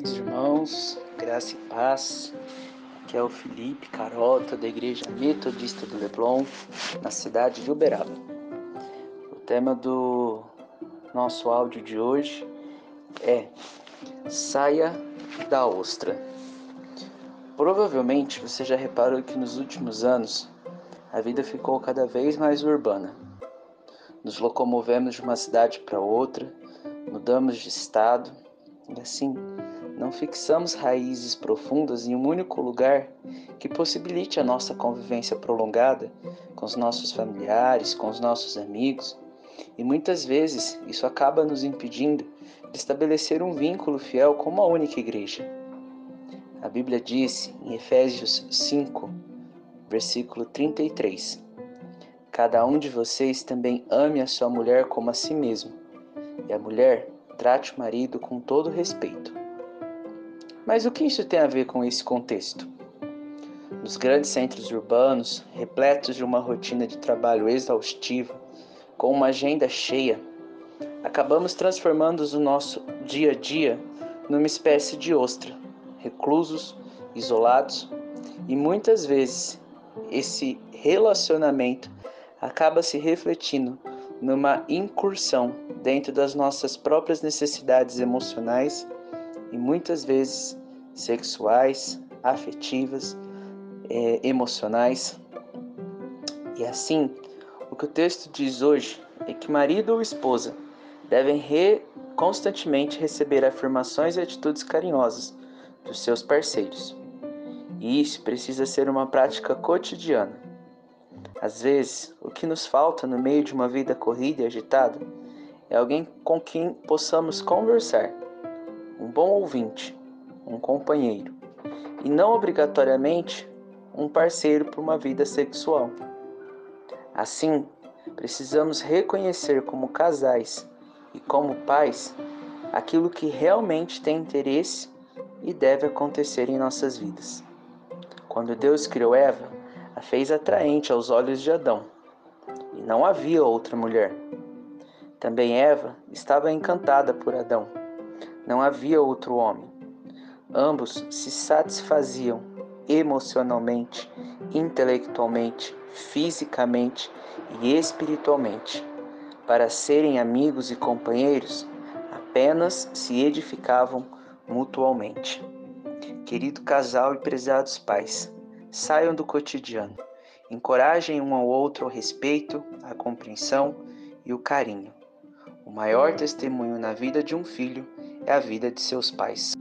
Queridos irmãos, graça e paz, aqui é o Felipe Carota da Igreja Metodista do Leblon, na cidade de Uberaba. O tema do nosso áudio de hoje é Saia da Ostra. Provavelmente você já reparou que nos últimos anos a vida ficou cada vez mais urbana. Nos locomovemos de uma cidade para outra, mudamos de estado e assim não fixamos raízes profundas em um único lugar que possibilite a nossa convivência prolongada com os nossos familiares, com os nossos amigos, e muitas vezes isso acaba nos impedindo de estabelecer um vínculo fiel com uma única igreja. A Bíblia diz em Efésios 5, versículo 33: Cada um de vocês também ame a sua mulher como a si mesmo, e a mulher trate o marido com todo respeito. Mas o que isso tem a ver com esse contexto? Nos grandes centros urbanos, repletos de uma rotina de trabalho exaustiva, com uma agenda cheia, acabamos transformando o nosso dia a dia numa espécie de ostra, reclusos, isolados, e muitas vezes esse relacionamento acaba se refletindo numa incursão dentro das nossas próprias necessidades emocionais e muitas vezes sexuais, afetivas, é, emocionais. E assim, o que o texto diz hoje é que marido ou esposa devem re, constantemente receber afirmações e atitudes carinhosas dos seus parceiros. E isso precisa ser uma prática cotidiana. Às vezes, o que nos falta no meio de uma vida corrida e agitada é alguém com quem possamos conversar, um bom ouvinte, um companheiro, e não obrigatoriamente um parceiro para uma vida sexual. Assim, precisamos reconhecer como casais e como pais aquilo que realmente tem interesse e deve acontecer em nossas vidas. Quando Deus criou Eva, a fez atraente aos olhos de Adão, e não havia outra mulher. Também Eva estava encantada por Adão. Não havia outro homem. Ambos se satisfaziam emocionalmente, intelectualmente, fisicamente e espiritualmente. Para serem amigos e companheiros, apenas se edificavam mutualmente. Querido casal e prezados pais, saiam do cotidiano. Encorajem um ao outro o respeito, a compreensão e o carinho. O maior testemunho na vida de um filho é a vida de seus pais.